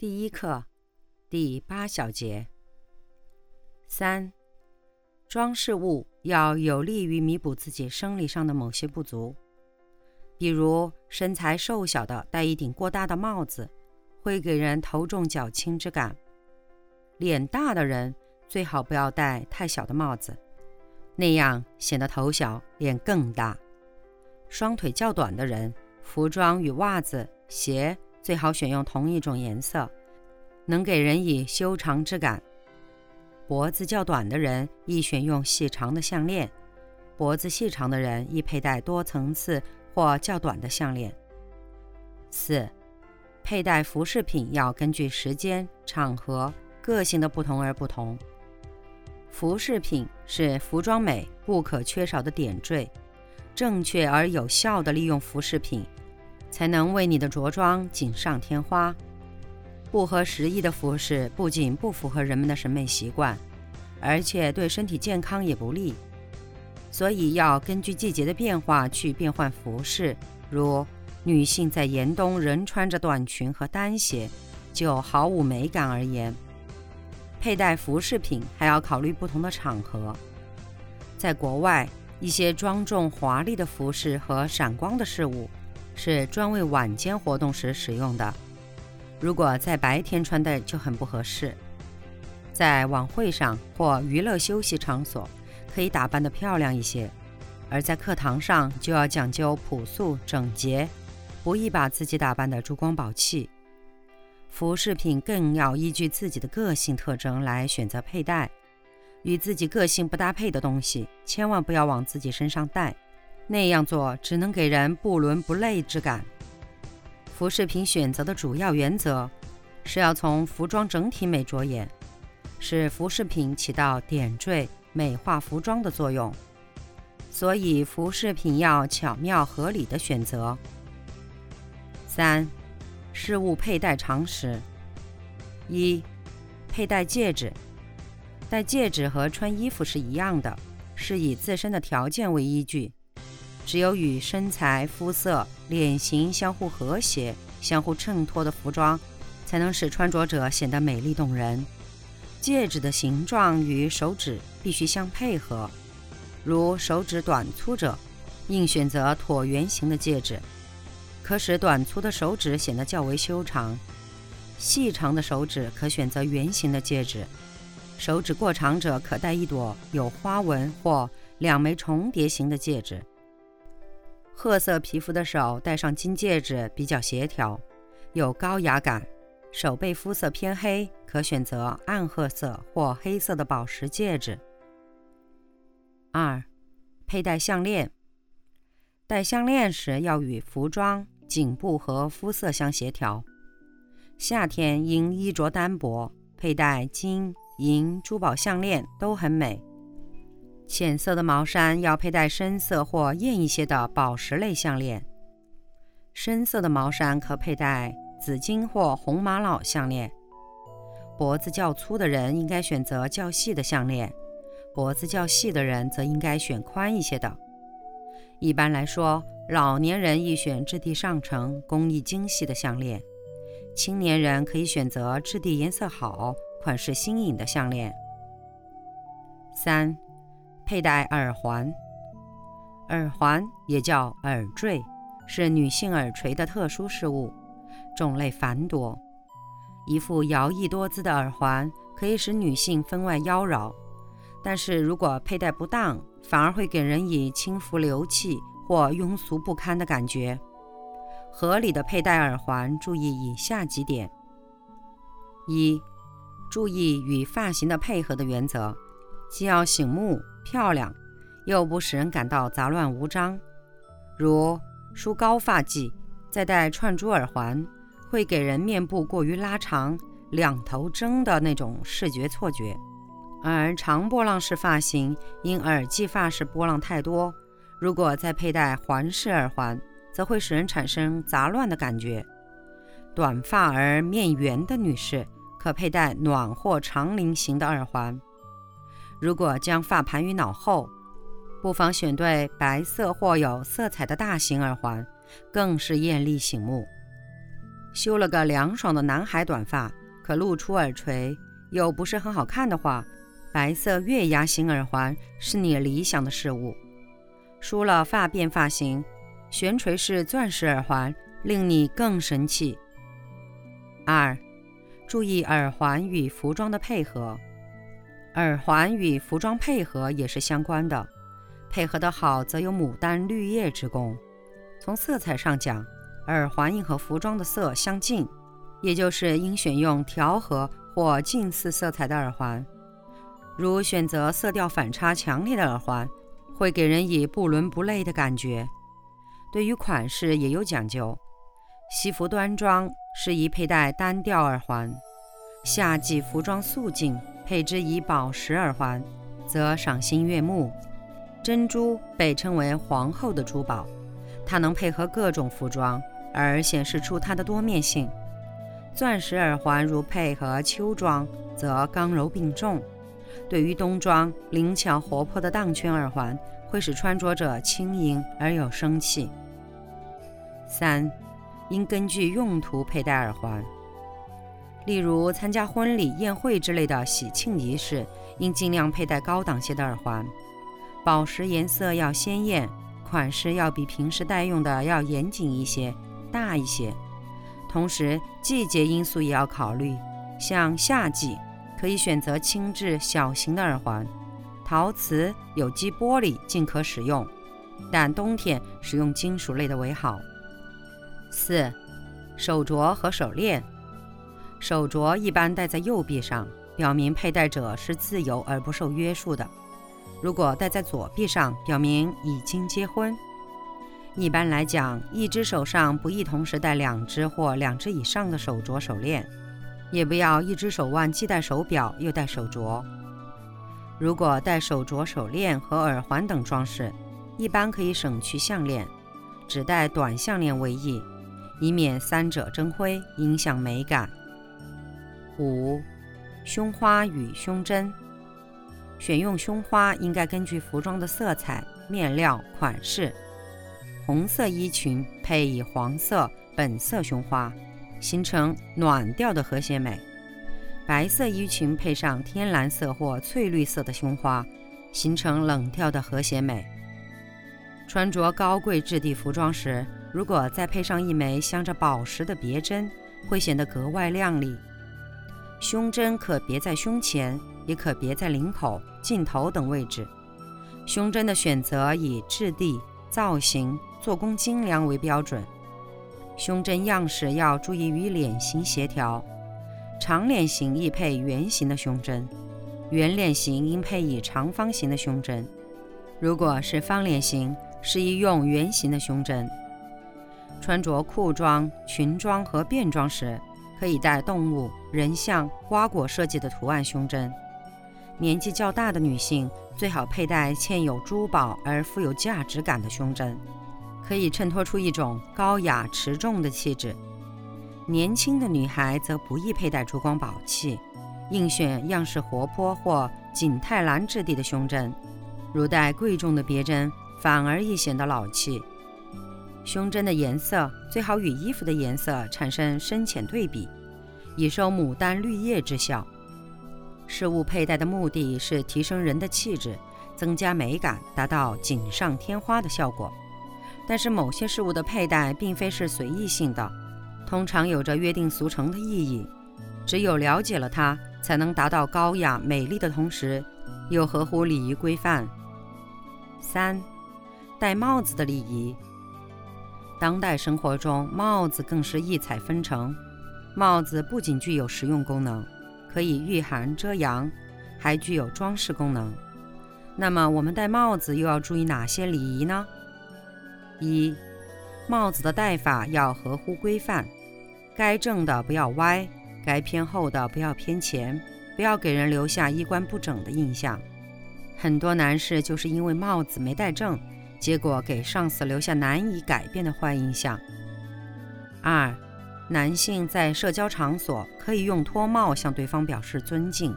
第一课，第八小节。三，装饰物要有利于弥补自己生理上的某些不足，比如身材瘦小的戴一顶过大的帽子，会给人头重脚轻之感；脸大的人最好不要戴太小的帽子，那样显得头小脸更大；双腿较短的人，服装与袜子、鞋。最好选用同一种颜色，能给人以修长之感。脖子较短的人宜选用细长的项链，脖子细长的人宜佩戴多层次或较短的项链。四、佩戴服饰品要根据时间、场合、个性的不同而不同。服饰品是服装美不可缺少的点缀，正确而有效地利用服饰品。才能为你的着装锦上添花。不合时宜的服饰不仅不符合人们的审美习惯，而且对身体健康也不利。所以要根据季节的变化去变换服饰。如女性在严冬仍穿着短裙和单鞋，就毫无美感而言。佩戴服饰品还要考虑不同的场合。在国外，一些庄重华丽的服饰和闪光的事物。是专为晚间活动时使用的，如果在白天穿戴就很不合适。在晚会上或娱乐休息场所，可以打扮得漂亮一些；而在课堂上就要讲究朴素整洁，不宜把自己打扮得珠光宝气。服饰品更要依据自己的个性特征来选择佩戴，与自己个性不搭配的东西，千万不要往自己身上带。那样做只能给人不伦不类之感。服饰品选择的主要原则是要从服装整体美着眼，使服饰品起到点缀、美化服装的作用。所以，服饰品要巧妙合理的选择。三、饰物佩戴常识：一、佩戴戒指。戴戒指和穿衣服是一样的，是以自身的条件为依据。只有与身材、肤色、脸型相互和谐、相互衬托的服装，才能使穿着者显得美丽动人。戒指的形状与手指必须相配合，如手指短粗者，应选择椭圆形的戒指，可使短粗的手指显得较为修长；细长的手指可选择圆形的戒指。手指过长者可戴一朵有花纹或两枚重叠形的戒指。褐色皮肤的手戴上金戒指比较协调，有高雅感；手背肤色偏黑，可选择暗褐色或黑色的宝石戒指。二、佩戴项链。戴项链时要与服装、颈部和肤色相协调。夏天因衣着单薄，佩戴金银珠宝项链都很美。浅色的毛衫要佩戴深色或艳一些的宝石类项链，深色的毛衫可佩戴紫金或红玛瑙项链。脖子较粗的人应该选择较细的项链，脖子较细的人则应该选宽一些的。一般来说，老年人宜选质地上乘、工艺精细的项链，青年人可以选择质地颜色好、款式新颖的项链。三。佩戴耳环，耳环也叫耳坠，是女性耳垂的特殊饰物，种类繁多。一副摇曳多姿的耳环可以使女性分外妖娆，但是如果佩戴不当，反而会给人以轻浮流气或庸俗不堪的感觉。合理的佩戴耳环，注意以下几点：一、注意与发型的配合的原则，既要醒目。漂亮，又不使人感到杂乱无章。如梳高发髻，再戴串珠耳环，会给人面部过于拉长、两头针的那种视觉错觉；而长波浪式发型因耳际发饰波浪太多，如果再佩戴环式耳环，则会使人产生杂乱的感觉。短发而面圆的女士可佩戴暖或长菱形的耳环。如果将发盘于脑后，不妨选对白色或有色彩的大型耳环，更是艳丽醒目。修了个凉爽的男孩短发，可露出耳垂，又不是很好看的话，白色月牙形耳环是你理想的事物。梳了发辫发型，悬垂式钻石耳环令你更神气。二，注意耳环与服装的配合。耳环与服装配合也是相关的，配合得好则有牡丹绿叶之功。从色彩上讲，耳环应和服装的色相近，也就是应选用调和或近似色彩的耳环。如选择色调反差强烈的耳环，会给人以不伦不类的感觉。对于款式也有讲究，西服端庄适宜佩戴单调耳环，夏季服装素净。配之以宝石耳环，则赏心悦目。珍珠被称为皇后的珠宝，它能配合各种服装，而显示出它的多面性。钻石耳环如配合秋装，则刚柔并重；对于冬装，灵巧活泼的荡圈耳环会使穿着者轻盈而有生气。三，应根据用途佩戴耳环。例如参加婚礼、宴会之类的喜庆仪式，应尽量佩戴高档些的耳环，宝石颜色要鲜艳，款式要比平时戴用的要严谨一些、大一些。同时，季节因素也要考虑，像夏季可以选择轻质小型的耳环，陶瓷、有机玻璃尽可使用，但冬天使用金属类的为好。四、手镯和手链。手镯一般戴在右臂上，表明佩戴者是自由而不受约束的；如果戴在左臂上，表明已经结婚。一般来讲，一只手上不宜同时戴两只或两只以上的手镯、手链，也不要一只手腕既戴手表又戴手镯。如果戴手镯、手链和耳环等装饰，一般可以省去项链，只戴短项链为宜，以免三者争辉，影响美感。五，胸花与胸针。选用胸花应该根据服装的色彩、面料、款式。红色衣裙配以黄色、本色胸花，形成暖调的和谐美；白色衣裙配上天蓝色或翠绿色的胸花，形成冷调的和谐美。穿着高贵质地服装时，如果再配上一枚镶着宝石的别针，会显得格外亮丽。胸针可别在胸前，也可别在领口、颈头等位置。胸针的选择以质地、造型、做工精良为标准。胸针样式要注意与脸型协调，长脸型宜配圆形的胸针，圆脸型应配以长方形的胸针。如果是方脸型，适宜用圆形的胸针。穿着裤装、裙装和便装时。可以戴动物、人像、瓜果设计的图案胸针。年纪较大的女性最好佩戴嵌有珠宝而富有价值感的胸针，可以衬托出一种高雅持重的气质。年轻的女孩则不宜佩戴珠光宝气，应选样式活泼或景泰蓝质地的胸针。如戴贵重的别针，反而易显得老气。胸针的颜色最好与衣服的颜色产生深浅对比，以收牡丹绿叶之效。饰物佩戴的目的是提升人的气质，增加美感，达到锦上添花的效果。但是某些饰物的佩戴并非是随意性的，通常有着约定俗成的意义。只有了解了它，才能达到高雅美丽的同时，又合乎礼仪规范。三，戴帽子的礼仪。当代生活中，帽子更是异彩纷呈。帽子不仅具有实用功能，可以御寒遮阳，还具有装饰功能。那么，我们戴帽子又要注意哪些礼仪呢？一、帽子的戴法要合乎规范，该正的不要歪，该偏后的不要偏前，不要给人留下衣冠不整的印象。很多男士就是因为帽子没戴正，结果给上司留下难以改变的坏印象。二，男性在社交场所可以用脱帽向对方表示尊敬，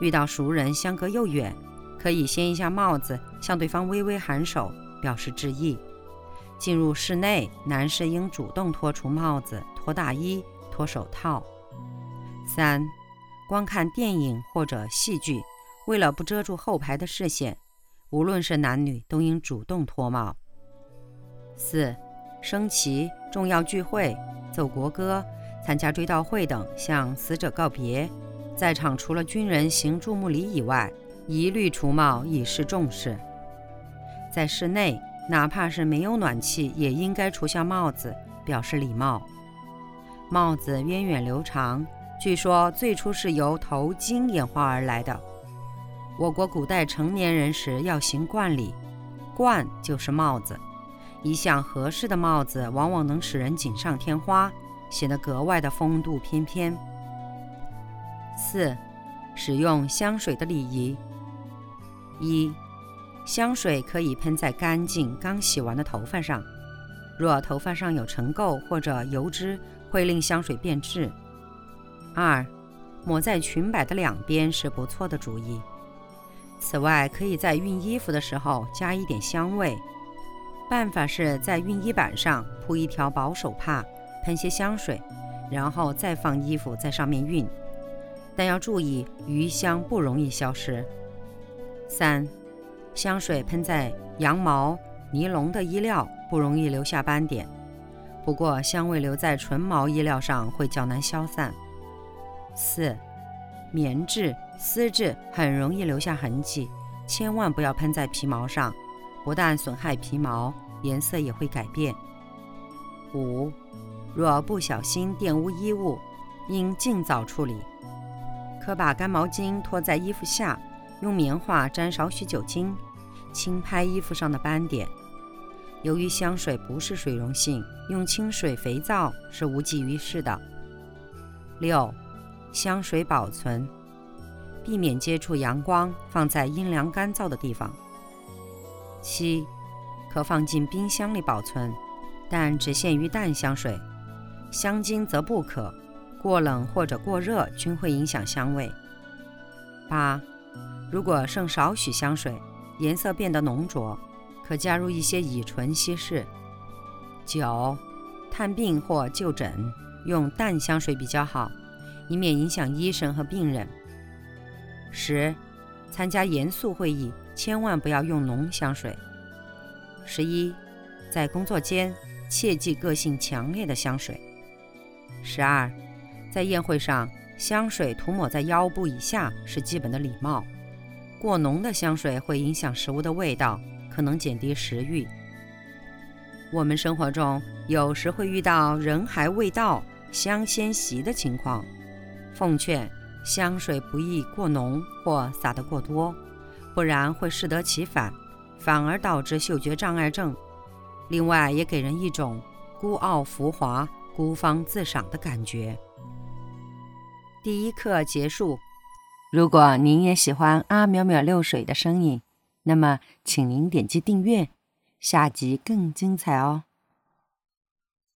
遇到熟人相隔又远，可以掀一下帽子向对方微微颔首表示致意。进入室内，男士应主动脱除帽子、脱大衣、脱手套。三，观看电影或者戏剧，为了不遮住后排的视线，无论是男女都应主动脱帽。四，升旗、重要聚会、奏国歌、参加追悼会等向死者告别，在场除了军人行注目礼以外，一律除帽以示重视。在室内。哪怕是没有暖气，也应该除下帽子，表示礼貌。帽子源远流长，据说最初是由头巾演化而来的。我国古代成年人时要行冠礼，冠就是帽子。一项合适的帽子，往往能使人锦上添花，显得格外的风度翩翩。四、使用香水的礼仪。一。香水可以喷在干净刚洗完的头发上，若头发上有尘垢或者油脂，会令香水变质。二，抹在裙摆的两边是不错的主意。此外，可以在熨衣服的时候加一点香味。办法是在熨衣板上铺一条薄手帕，喷些香水，然后再放衣服在上面熨。但要注意，余香不容易消失。三。香水喷在羊毛、尼龙的衣料不容易留下斑点，不过香味留在纯毛衣料上会较难消散。四、棉质、丝质很容易留下痕迹，千万不要喷在皮毛上，不但损害皮毛，颜色也会改变。五、若不小心玷污衣物，应尽早处理，可把干毛巾拖在衣服下。用棉花沾少许酒精，轻拍衣服上的斑点。由于香水不是水溶性，用清水、肥皂是无济于事的。六、香水保存，避免接触阳光，放在阴凉干燥的地方。七、可放进冰箱里保存，但只限于淡香水，香精则不可。过冷或者过热均会影响香味。八。如果剩少许香水，颜色变得浓浊，可加入一些乙醇稀释。九，探病或就诊用淡香水比较好，以免影响医生和病人。十，参加严肃会议千万不要用浓香水。十一，在工作间切忌个性强烈的香水。十二，在宴会上香水涂抹在腰部以下是基本的礼貌。过浓的香水会影响食物的味道，可能减低食欲。我们生活中有时会遇到人还未到，香先袭的情况。奉劝香水不宜过浓或撒得过多，不然会适得其反，反而导致嗅觉障碍症。另外，也给人一种孤傲浮华、孤芳自赏的感觉。第一课结束。如果您也喜欢阿淼淼六水的声音，那么请您点击订阅，下集更精彩哦。